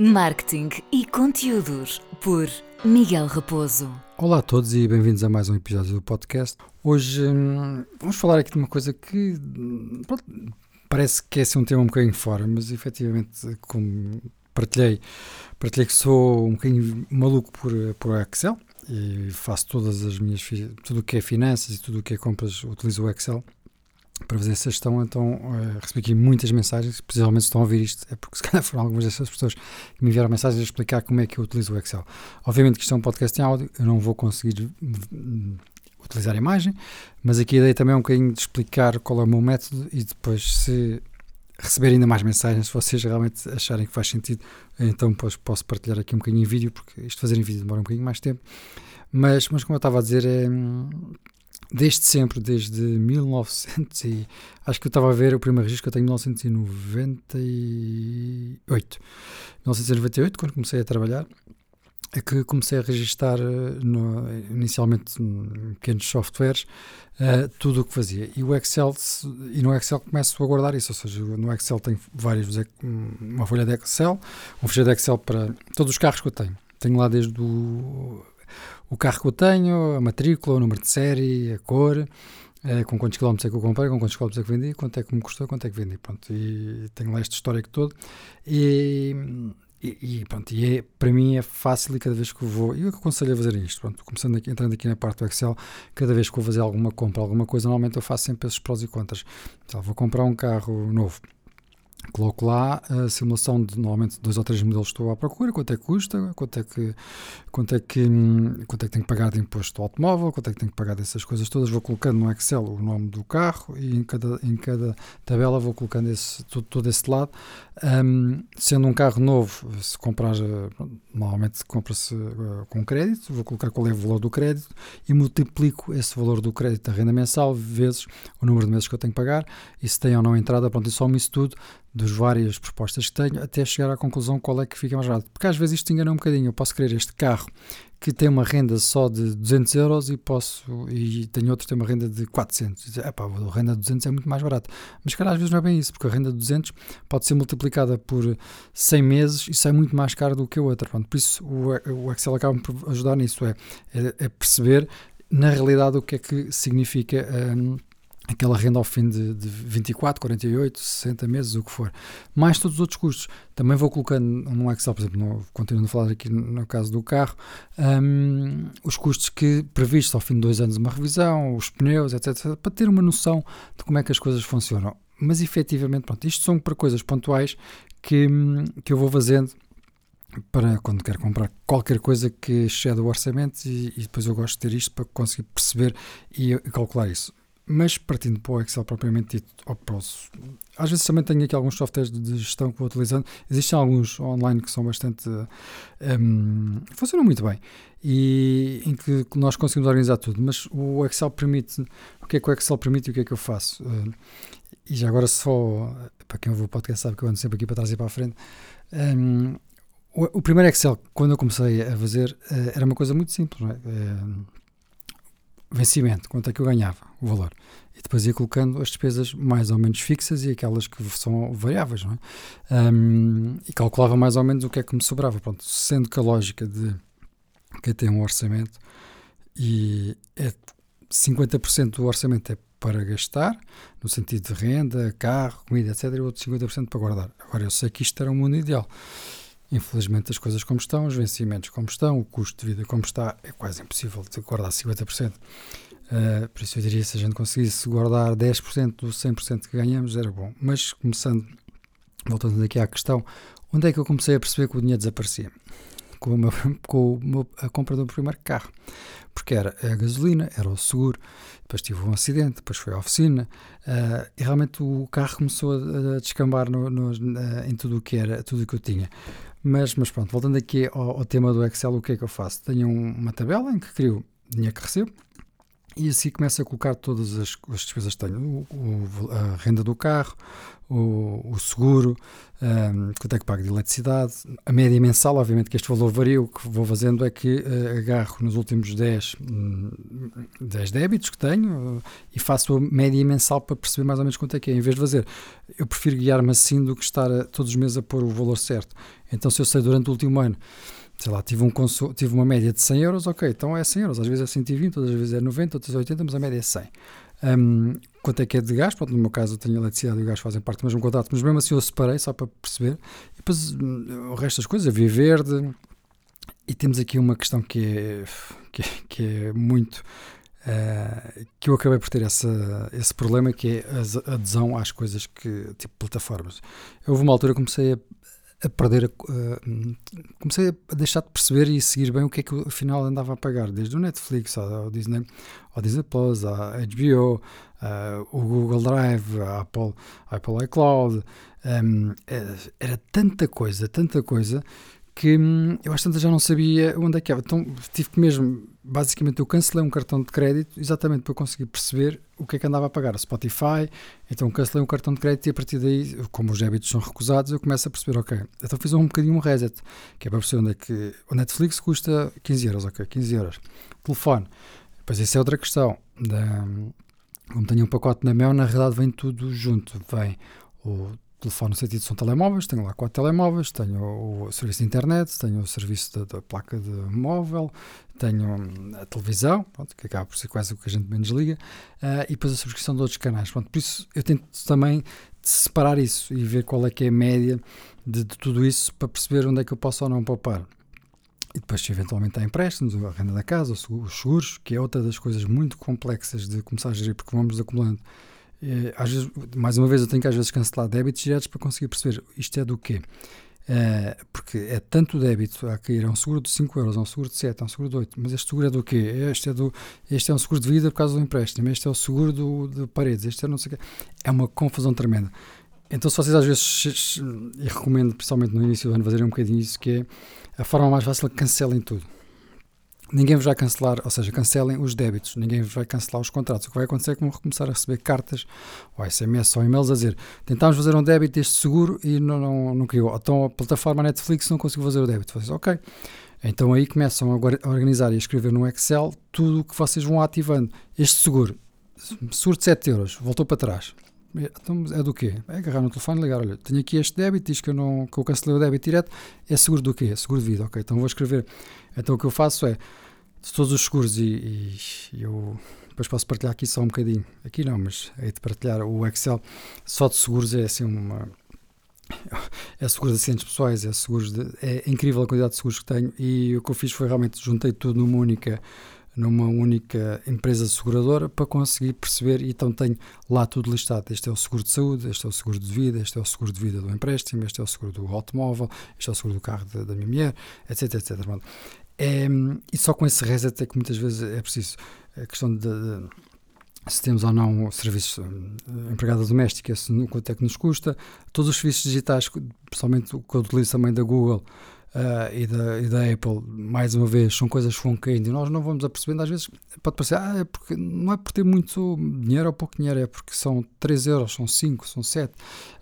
Marketing e conteúdos por Miguel Raposo. Olá a todos e bem-vindos a mais um episódio do podcast. Hoje hum, vamos falar aqui de uma coisa que hum, pronto, parece que é assim um tema um bocadinho fora, mas efetivamente, como partilhei, partilhei que sou um bocadinho maluco por, por Excel e faço todas as minhas tudo o que é finanças e tudo o que é compras, utilizo o Excel para fazer essa gestão, então uh, recebi aqui muitas mensagens, possivelmente estão a ouvir isto, é porque se calhar foram algumas dessas pessoas que me enviaram mensagens a explicar como é que eu utilizo o Excel. Obviamente que isto é um podcast em áudio, eu não vou conseguir hum, utilizar a imagem, mas aqui a ideia também é um bocadinho de explicar qual é o meu método e depois se receber ainda mais mensagens, se vocês realmente acharem que faz sentido, então depois posso partilhar aqui um bocadinho em vídeo, porque isto fazer em vídeo demora um bocadinho mais tempo. Mas, mas como eu estava a dizer, é, hum, desde sempre, desde 1900 e acho que eu estava a ver o primeiro registro que eu tenho em 1998. 1998, quando comecei a trabalhar, é que comecei a registar eh, no, inicialmente em pequenos softwares uh, tudo o que fazia. E o Excel, e no Excel começo a guardar isso, ou seja, no Excel tem vários, uma folha de Excel, uma folha de Excel para todos os carros que eu tenho. Tenho lá desde o o carro que eu tenho, a matrícula, o número de série, a cor, é, com quantos quilómetros é que eu comprei, com quantos quilómetros é que vendi, quanto é que me custou, quanto é que vendi. Pronto, e tenho lá este histórico todo. E, e, e, pronto, e é, para mim é fácil e cada vez que eu vou, eu aconselho a fazer isto, pronto, começando aqui, entrando aqui na parte do Excel, cada vez que vou fazer alguma compra, alguma coisa, normalmente eu faço sempre esses prós e contras. Então, vou comprar um carro novo, Coloco lá a simulação de normalmente dois ou três modelos que estou à procura, quanto é que custa, quanto é que, quanto é que, quanto é que tenho que pagar de imposto automóvel, quanto é que tenho que pagar dessas coisas todas. Vou colocando no Excel o nome do carro e em cada, em cada tabela vou colocando esse, todo, todo esse lado. Um, sendo um carro novo, se comprar, normalmente compra-se uh, com crédito, vou colocar qual é o valor do crédito e multiplico esse valor do crédito da renda mensal vezes o número de meses que eu tenho que pagar e se tem ou não entrada, pronto, e somo isso tudo das várias propostas que tenho até chegar à conclusão qual é que fica mais barato. Porque às vezes isto engana um bocadinho. Eu posso querer este carro que tem uma renda só de 200 euros e posso e tenho outro que tem uma renda de 400. É pá, a renda de 200 é muito mais barato. Mas cara, às vezes não é bem isso, porque a renda de 200 pode ser multiplicada por 100 meses e sai muito mais caro do que a outra. Pronto, por isso o Excel acaba por ajudar nisso, é, é, é perceber na realidade o que é que significa. Um, aquela renda ao fim de, de 24, 48, 60 meses, o que for. Mais todos os outros custos. Também vou colocando no Excel, por exemplo, no, continuando a falar aqui no caso do carro, um, os custos que previstos ao fim de dois anos uma revisão, os pneus, etc, para ter uma noção de como é que as coisas funcionam. Mas efetivamente, pronto, isto são para coisas pontuais que, que eu vou fazendo para quando quero comprar qualquer coisa que exceda o orçamento e, e, depois eu gosto de ter isto para conseguir perceber e calcular isso mas partindo para o Excel propriamente dito, ou para os, às vezes também tenho aqui alguns softwares de gestão que vou utilizando. Existem alguns online que são bastante. Um, funcionam muito bem e em que nós conseguimos organizar tudo, mas o Excel permite. O que é que o Excel permite e o que é que eu faço? Uh, e já agora, só para quem ouve o podcast, sabe que eu ando sempre aqui para trás e para a frente. Um, o, o, primeiro Excel, quando eu comecei a fazer, uh, era uma coisa muito simples, não é? Uh, vencimento, quanto é que eu ganhava, o valor. E depois ia colocando as despesas mais ou menos fixas e aquelas que são variáveis, não é? Um, e calculava mais ou menos o que é que me sobrava. Pronto, sendo que a lógica de quem tem um orçamento e é 50% do orçamento é para gastar, no sentido de renda, carro, comida, etc., e outro 50% para guardar. Agora, eu sei que isto era um mundo ideal. Infelizmente, as coisas como estão, os vencimentos como estão, o custo de vida como está, é quase impossível de guardar 50%. Uh, eh, por isso, eu diria se a gente conseguisse guardar 10% do 100% que ganhamos, era bom. Mas, começando, voltando aqui à questão, onde é que eu comecei a perceber que o dinheiro desaparecia? Com, meu, com meu, a compra do primeiro carro. Porque era a gasolina, era o seguro, depois tive um acidente, depois foi a oficina, uh, e realmente o carro começou a descambar no, no, uh, em tudo o que era, tudo o que eu tinha. Mas, mas pronto, voltando aqui ao, ao, tema do Excel, o que é que eu faço? Tenho uma tabela em que crio dinheiro que recebo, e assim começo a colocar todas as, as despesas que tenho, o, o, a renda do carro, o, o seguro, um, quanto é que pago de eletricidade, a média mensal, obviamente que este valor varia, o que vou fazendo é que uh, agarro nos últimos 10, 10 hum, débitos que tenho uh, e faço a média mensal para perceber mais ou menos quanto é que é, em vez de fazer, eu prefiro guiar-me assim do que estar a, todos os meses a pôr o valor certo. Então se eu sei durante o último ano sei lá, tive, um tive uma média de 100 euros, ok, então é 100 euros, às vezes é 120, outras vezes é 90, outras é 80, mas a média é 100. Um, quanto é que é de gás? Pronto, no meu caso eu tenho eletricidade e o gás fazem parte do mesmo contrato, mas mesmo assim eu separei só para perceber. E depois hum, o resto das coisas, a via verde. E temos aqui uma questão que é, que que é muito. Uh, que eu acabei por ter essa, esse problema que é a adesão às coisas que, tipo plataformas. Houve uma altura que comecei a a perder, uh, comecei a deixar de perceber e seguir bem o que é que eu afinal andava a pagar, desde o Netflix ao Disney, ao Disney Plus, à HBO, uh, o Google Drive, a Apple, a Apple iCloud, um, era, era tanta coisa, tanta coisa que hum, eu às tantas já não sabia onde é que era. Então tive que mesmo, basicamente, eu cancelei um cartão de crédito exatamente para conseguir perceber o que é que andava a pagar. Spotify, então cancelei um cartão de crédito e a partir daí, como os débitos são recusados, eu começo a perceber, ok, então fiz um bocadinho um reset, que é para perceber onde é que. O Netflix custa 15 euros, ok, 15 euros. Telefone, depois isso é outra questão. Da, como tenho um pacote na Mel, na realidade vem tudo junto. Vem o telefone no sentido são telemóveis, tenho lá quatro telemóveis, tenho o serviço de internet, tenho o serviço da, placa de móvel, tenho hum, a televisão, pronto, que acaba por ser quase o que a gente menos liga, uh, e depois a subscrição de outros canais. Pronto, por isso eu tento também separar isso e ver qual é que é a média de, de tudo isso para perceber onde é que eu posso ou não poupar. E depois, eventualmente há empréstimos, a renda da casa, os seguros, que é outra das coisas muito complexas de começar a gerir, porque vamos acumulando é, às vezes, mais uma vez, eu tenho que às vezes cancelar débitos diretos para conseguir perceber isto é do quê. É, porque é tanto débito a cair, é um seguro de 5 euros, é um seguro de 7, é um seguro de 8, mas este seguro é do quê? Este é, do, este é um seguro de vida por causa do empréstimo, este é o seguro do, de paredes, este é não sei o quê. É uma confusão tremenda. Então, se vocês às vezes, e recomendo principalmente no início do ano fazerem um bocadinho isso, que é a forma mais fácil é cancelem tudo ninguém vos vai cancelar, ou seja, cancelem os débitos, ninguém vos vai cancelar os contratos. O que vai acontecer é que vão começar a receber cartas ou SMS ou e-mails a dizer tentámos fazer um débito deste seguro e não, não, não criou. Então a plataforma Netflix não conseguiu fazer o débito. Vocês, ok. Então aí começam a organizar e a escrever no Excel tudo o que vocês vão ativando. Este seguro, seguro de 7 euros, voltou para trás. Então é do quê? É agarrar no telefone e ligar, olha, tenho aqui este débito, diz que eu, não, que eu cancelei o débito direto, é seguro do quê? É seguro de vida, ok, então vou escrever. Então o que eu faço é, de todos os seguros, e, e, eu depois posso partilhar aqui só um bocadinho, aqui não, mas é de partilhar o Excel, só de seguros é assim uma... É seguros de acidentes pessoais, é seguros de, é incrível a quantidade de seguros que tenho e o que eu fiz foi realmente juntei tudo numa única numa única empresa seguradora para conseguir perceber, então tenho lá tudo listado. Este é o seguro de saúde, este é o seguro de vida, este é o seguro de vida do empréstimo, este é o seguro do automóvel, este é o seguro do carro da, minha mulher, etc, etc. É, e só com esse reset é que muitas vezes é preciso. A questão de, de se temos ou não o serviço eh, empregada doméstica, se, quanto é que nos custa, todos os serviços digitais, principalmente o que eu utilizo também da Google, uh, e, da, e da Apple, mais uma vez, são coisas que vão caindo e nós não vamos apercebendo. Às vezes pode parecer, ah, é porque, não é por ter muito dinheiro ou pouco dinheiro, é porque são 3 euros, são 5, são 7.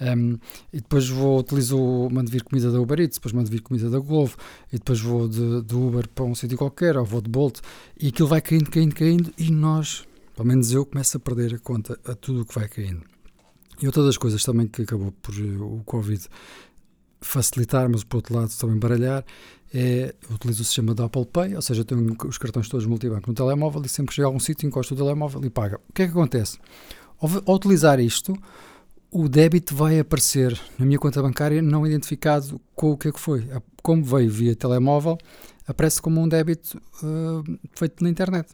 Um, e depois vou, utilizo, mando vir comida da Uber Eats, depois mando vir comida da Glovo, e depois vou de, de Uber para um sítio qualquer, ou vou de Bolt, e aquilo vai caindo, caindo, caindo, e nós, pelo menos eu, começo a perder a conta a tudo o que vai caindo. E outra das coisas também que acabou por o Covid facilitar, mas por outro lado também baralhar, é, utilizo o sistema da Apple Pay, ou seja, tenho os cartões todos multibanco no telemóvel e sempre que chego a algum sítio encosto o telemóvel e paga. O que é que acontece? Ao, ao, utilizar isto, o débito vai aparecer na minha conta bancária não identificado com o que é que foi. Como veio via telemóvel, aparece como um débito uh, feito na internet.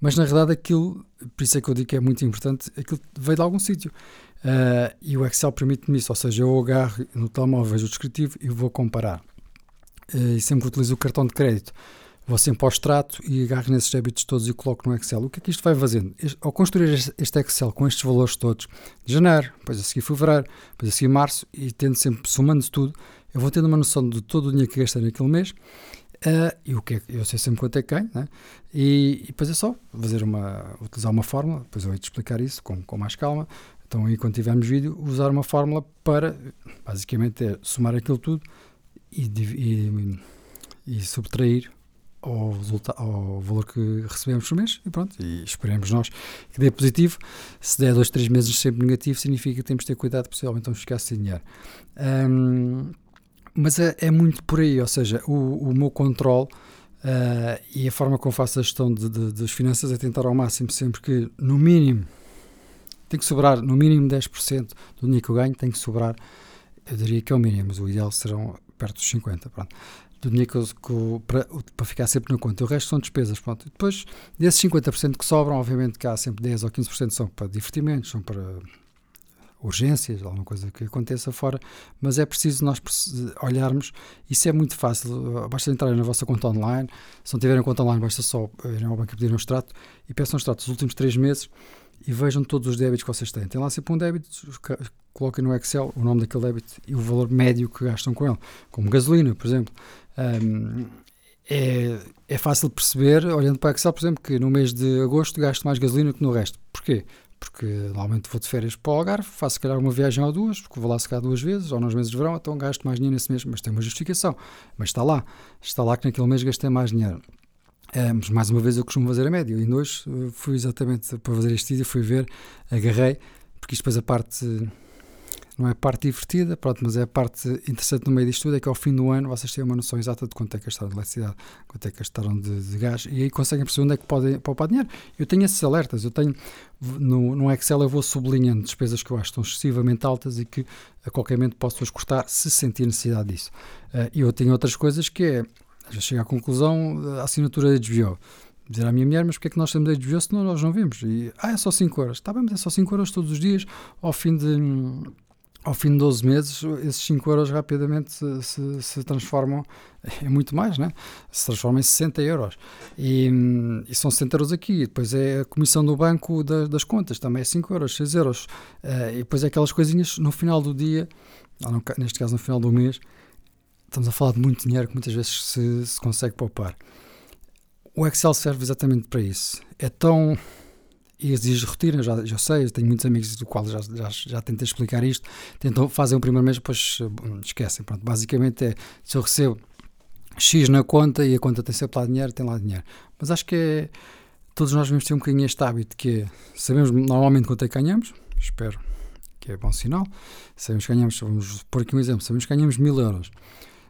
Mas na realidade aquilo, por isso é que eu digo que é muito importante, aquilo veio de algum sítio. Uh, e o Excel permite-me isso, ou seja, eu agarro no telemóvel, vejo o descritivo e vou comparar. Uh, e sempre que utilizo o cartão de crédito, vou sempre ao extrato e agarro nesses débitos todos e coloco no Excel. O que é que isto vai fazendo? Este, ao construir este Excel com estes valores todos, de janeiro, depois a seguir fevereiro, depois a seguir março, e tendo sempre, somando tudo, eu vou tendo uma noção de todo o dinheiro que gastei naquele mês Uh, e o que é, eu sei sempre quanto é que ganho, né? e, e depois é só fazer uma, utilizar uma fórmula, depois eu vou te explicar isso com, com mais calma. Então, aí quando tivermos vídeo, usar uma fórmula para basicamente é somar aquilo tudo e, e, e subtrair ao, ao valor que recebemos por mês e pronto, e esperemos nós que dê positivo. Se der dois, três meses sempre negativo, significa que temos de ter cuidado, possivelmente vamos ficar sem dinheiro. Um, mas é, é, muito por aí, ou seja, o, o meu controle uh, e a forma como faço a gestão de, de, das finanças é tentar ao máximo sempre que, no mínimo, tem que sobrar no mínimo 10% do dinheiro que eu ganho, tem que sobrar, eu diria que é o mínimo, mas o ideal serão perto dos 50%, pronto, do dinheiro que que para, para ficar sempre na conta. O resto são despesas, pronto. Depois, desses 50% que sobram, obviamente que há sempre 10 ou 15% são para divertimentos, são para urgências, alguma coisa que aconteça fora, mas é preciso nós olharmos. Isso é muito fácil, basta entrar na vossa conta online. Se não tiverem conta online, basta só irem ao banco e pedir um extrato e peçam um extrato dos últimos três meses e vejam todos os débitos que vocês têm. Tem lá sempre um débito, coloquem no Excel o nome daquele débito e o valor médio que gastam com ele, como gasolina, por exemplo. Um, é, é fácil perceber, olhando para Excel, por exemplo, que no mês de agosto gasto mais gasolina que no resto. Porquê? Porque normalmente vou de férias para o Algarve, faço se calhar uma viagem ou duas, porque vou lá se calhar duas vezes, ou nos meses de verão, então gasto mais dinheiro nesse mês, mas tem uma justificação. Mas está lá, está lá que naquele mês gastei mais dinheiro. É, mas mais uma vez eu costumo fazer a média, e hoje eh, fui exatamente para fazer este vídeo, fui ver, agarrei, porque isto depois a parte não é a parte divertida, pronto, mas é a parte interessante no meio disto tudo, é que ao fim do ano vocês têm uma noção exata de quanto é que gastaram de eletricidade, quanto é que gastaram de, de gás, e aí conseguem perceber onde é que podem poupar dinheiro. Eu tenho esses alertas, eu tenho, no, no Excel eu vou sublinhando despesas que eu acho que estão excessivamente altas e que a qualquer momento posso-as cortar se sentir necessidade disso. Uh, e eu tenho outras coisas que é, já chego à conclusão, a assinatura de HBO dizer à minha mulher, mas porque é que nós temos HBO se nós não vimos? E, ah, é só 5 horas. Está bem, mas é só 5 horas todos os dias, ao fim de ao fim de 12 meses, esses 5 euros rapidamente se, se, se, transformam em muito mais, né? se transformam em 60 euros. E, e são 60 euros aqui. Depois é a comissão do banco da, das contas, também é 5 euros, 6 euros. Uh, e depois é aquelas coisinhas no final do dia, não, neste caso no final do mês, estamos a falar de muito dinheiro que muitas vezes se, se consegue poupar. O Excel serve exatamente para isso. É tão exige rotina, já, já sei, tenho muitos amigos do qual já, já, já tentei explicar isto, tentam, fazem o primeiro mês, depois hum, esquecem. Pronto, basicamente é, se eu recebo X na conta e a conta tem sempre lá dinheiro, tem lá dinheiro. Mas acho que é, todos nós devemos ter um bocadinho este hábito que é, sabemos normalmente quanto é que ganhamos, espero que é bom sinal, sabemos que ganhamos, vamos pôr aqui um exemplo, sabemos que ganhamos mil euros.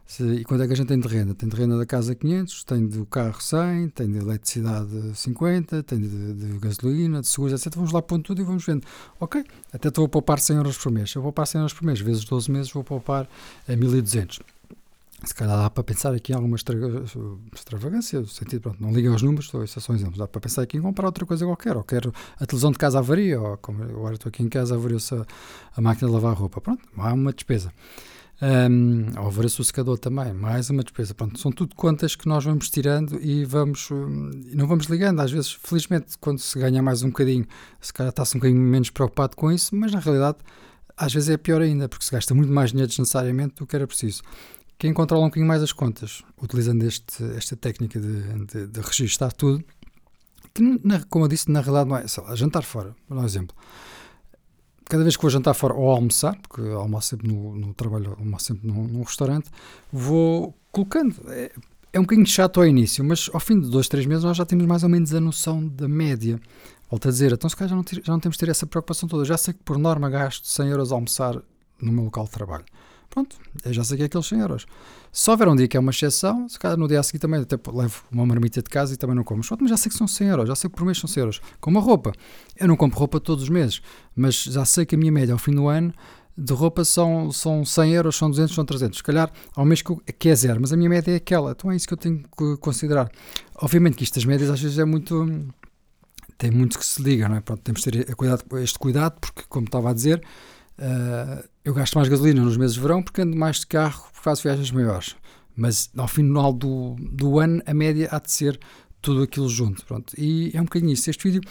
Se, e quanto é que a gente tem de renda? Tem de renda da casa 500, tem do carro 100, tem de eletricidade 50, tem de, de gasolina, de seguros, etc. Vamos lá pondo tudo e vamos vendo. Ok, até estou a poupar 100 euros por mês. Eu vou poupar 100 euros por mês, vezes 12 meses vou poupar a 1200. Se calhar dá para pensar aqui em alguma extravagância, no sentido, pronto, não liguem aos números, estou, esses são exemplos. Dá para pensar aqui em comprar outra coisa qualquer, ou quero a televisão de casa avaria, ou como agora estou aqui em casa, avariou-se a, a máquina de lavar roupa. Pronto, há uma despesa. Um, o secador também, mais uma despesa. Pronto, são tudo contas que nós vamos tirando e vamos um, não vamos ligando. Às vezes, felizmente, quando se ganha mais um bocadinho, se calhar está-se um bocadinho menos preocupado com isso, mas na realidade, às vezes é pior ainda, porque se gasta muito mais dinheiro desnecessariamente do que era preciso. Quem controla um bocadinho mais as contas, utilizando este, esta técnica de, de, de registar tudo, que, na, como eu disse, na realidade não é, sei lá, jantar fora, dar um exemplo cada vez que vou jantar fora ou almoçar, porque almoço sempre no, no trabalho, almoço sempre num, num restaurante, vou colocando. É, é um bocadinho chato ao início, mas ao fim de dois, três meses nós já temos mais ou menos a noção da média. Volto a dizer, então se calhar já não, já não temos de ter essa preocupação toda. Já sei que por norma gasto 100 euros a almoçar no meu local de trabalho. Pronto, eu já sei que é aqueles 100 euros. Se houver um dia que é uma exceção, se calhar no dia a seguir também até levo uma marmita de casa e também não como. Mas já sei que são 100 euros, já sei que por mês são 100 euros. Com a roupa, eu não compro roupa todos os meses, mas já sei que a minha média ao fim do ano de roupa são, são 100 euros, são 200, são 300. Se calhar ao mês que, que é zero, mas a minha média é aquela. Então é isso que eu tenho que considerar. Obviamente que estas médias às vezes é muito. tem muito que se liga, não é? Pronto, temos de ter este cuidado, porque, como estava a dizer Uh, eu gasto mais gasolina nos meses de verão porque ando mais de carro, porque faço viagens maiores. Mas ao final do, do ano, a média há de ser tudo aquilo junto. Pronto. E é um bocadinho isso. Este vídeo,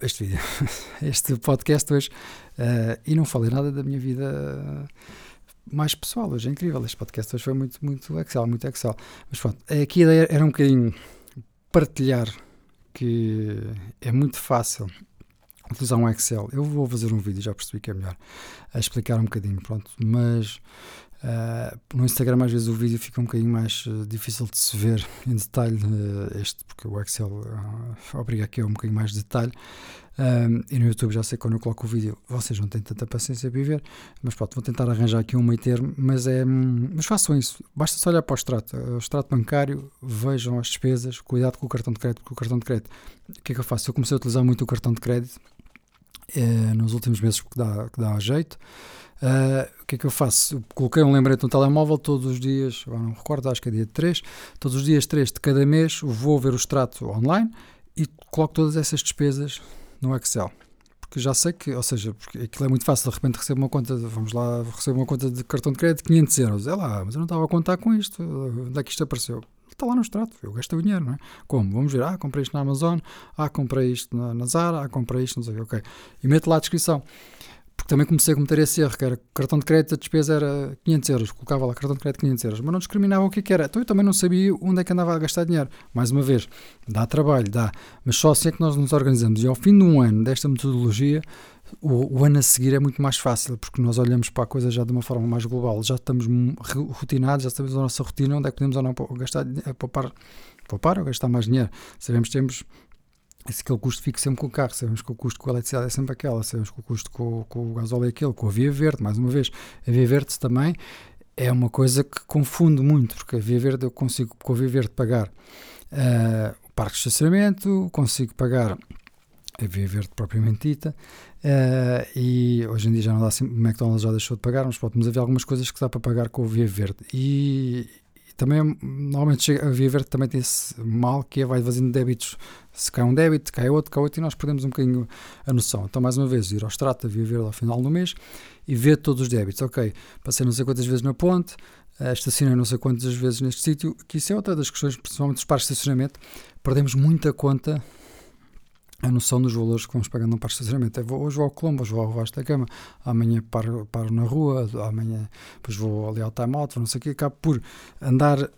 este vídeo, este podcast hoje, uh, e não falei nada da minha vida mais pessoal. Hoje é incrível. Este podcast hoje foi muito, muito Excel, muito Excel. Mas pronto, aqui a ideia era um bocadinho partilhar que é muito fácil utilizar um Excel. Eu vou fazer um vídeo, já percebi que é melhor, a explicar um bocadinho, pronto. Mas Uh, no Instagram às vezes o vídeo fica um bocadinho mais uh, difícil de se ver em detalhe uh, este, porque o Excel obriga aqui a um bocadinho mais de detalhe e no YouTube já sei quando eu coloco o vídeo vocês não têm tanta paciência para ver mas pronto, vou tentar arranjar aqui um meio termo mas, é, mas façam isso, basta só olhar para o extrato o extrato bancário, vejam as despesas cuidado com o cartão de crédito porque o cartão de crédito, o que é que eu faço? Eu comecei a utilizar muito o cartão de crédito eh, nos últimos meses que dá, que dá jeito Uh, o que é que eu faço? Eu coloquei um lembrete no telemóvel todos os dias, não recordo, acho que é dia 3, todos os dias 3 de cada mês vou ver o extrato online e coloco todas essas despesas no Excel. Porque já sei que, ou seja, porque aquilo é muito fácil, de repente recebo uma conta, de, vamos lá, recebo uma conta de cartão de crédito de 500 euros. É lá, mas eu não estava a contar com isto, onde é que isto apareceu? Está lá no extrato, eu gasto o dinheiro, não é? Como? Vamos ver, ah, comprei isto na Amazon, ah, comprei isto na, na Zara, ah, comprei isto, não sei o ok. E meto lá a descrição porque também comecei a cometer esse erro, que era cartão de crédito, a despesa era 500 euros, colocava lá cartão de crédito 500 euros, mas não discriminava o que, é que era. Então eu também não sabia onde é que andava a gastar dinheiro. Mais uma vez, dá trabalho, dá, mas só assim é que nós nos organizamos. E ao fim de um ano desta metodologia, o, o, ano a seguir é muito mais fácil, porque nós olhamos para a coisa já de uma forma mais global, já estamos rotinados, já sabemos a nossa rotina, onde é que podemos ou não gastar, poupar, poupar ou gastar mais dinheiro. Sabemos que temos esse aquele custo fica sempre com o carro, sabemos que o custo com a eletricidade é sempre aquela, sabemos que o custo com, com o gasóleo é aquele, com a via verde, mais uma vez, a via verde também é uma coisa que confunde muito, porque a via verde eu consigo com a via verde pagar uh, o parque de estacionamento, consigo pagar a via verde propriamente dita, uh, e hoje em dia já não dá assim, o McDonald's já deixou de pagar, mas pode, mas havia algumas coisas que dá para pagar com a via verde, e, também normalmente chega, a Via Verde também tem esse mal que é vai fazendo débitos. Se cai um débito, cai outro, cai outro e nós perdemos um bocadinho a noção. Então, mais uma vez, ir ao extrato da Via Verde ao final do mês e ver todos os débitos. Ok, passei não sei quantas vezes na ponte, eh, estacionei não sei quantas vezes neste sítio, que isso é outra das questões, principalmente dos parques de estacionamento. Perdemos muita conta a noção dos valores que vamos pagando para o estacionamento. Eu vou, hoje vou ao Colombo, hoje vou ao Vasco da Cama, amanhã paro, paro na rua, amanhã depois vou ali ao time out, não sei o quê, acabo por andar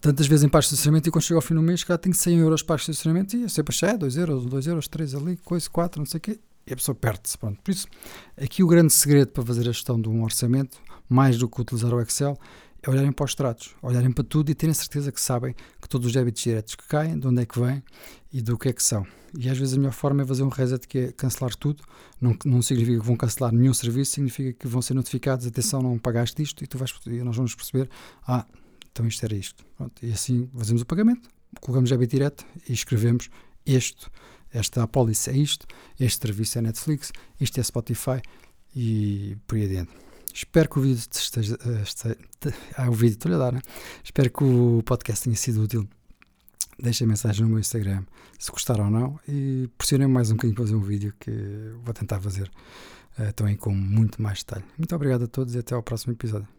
tantas vezes em parque de estacionamento e quando chego ao fim do mês cá tenho 100 euros para de estacionamento e eu sempre achei, 2 euros, 2 euros, 3 ali, coisa, 4, não sei o quê, e a pessoa perde-se. Pronto. Por isso, aqui o grande segredo para fazer a gestão de um orçamento, mais do que utilizar o Excel, é olharem para os tratos, olharem para tudo e terem certeza que sabem que todos os débitos diretos que caem, de onde é que vêm e do que é que são. E às vezes a melhor forma é fazer um reset que é cancelar tudo. Não, não significa que vão cancelar nenhum serviço, significa que vão ser notificados, atenção, não pagaste isto e tu vais, e nós vamos perceber, ah, então isto era isto. Pronto, e assim fazemos o pagamento, colocamos débito direto e escrevemos este, esta apólice é isto, este serviço é Netflix, isto é Spotify e por aí adiante. Espero que o vídeo esteja. esteja ah, o vídeo, estou-lhe a dar, né? Espero que o podcast tenha sido útil. Deixem mensagem no meu Instagram se gostaram ou não e pressionem mais um bocadinho para fazer um vídeo que vou tentar fazer uh, também com muito mais detalhe. Muito obrigado a todos e até ao próximo episódio.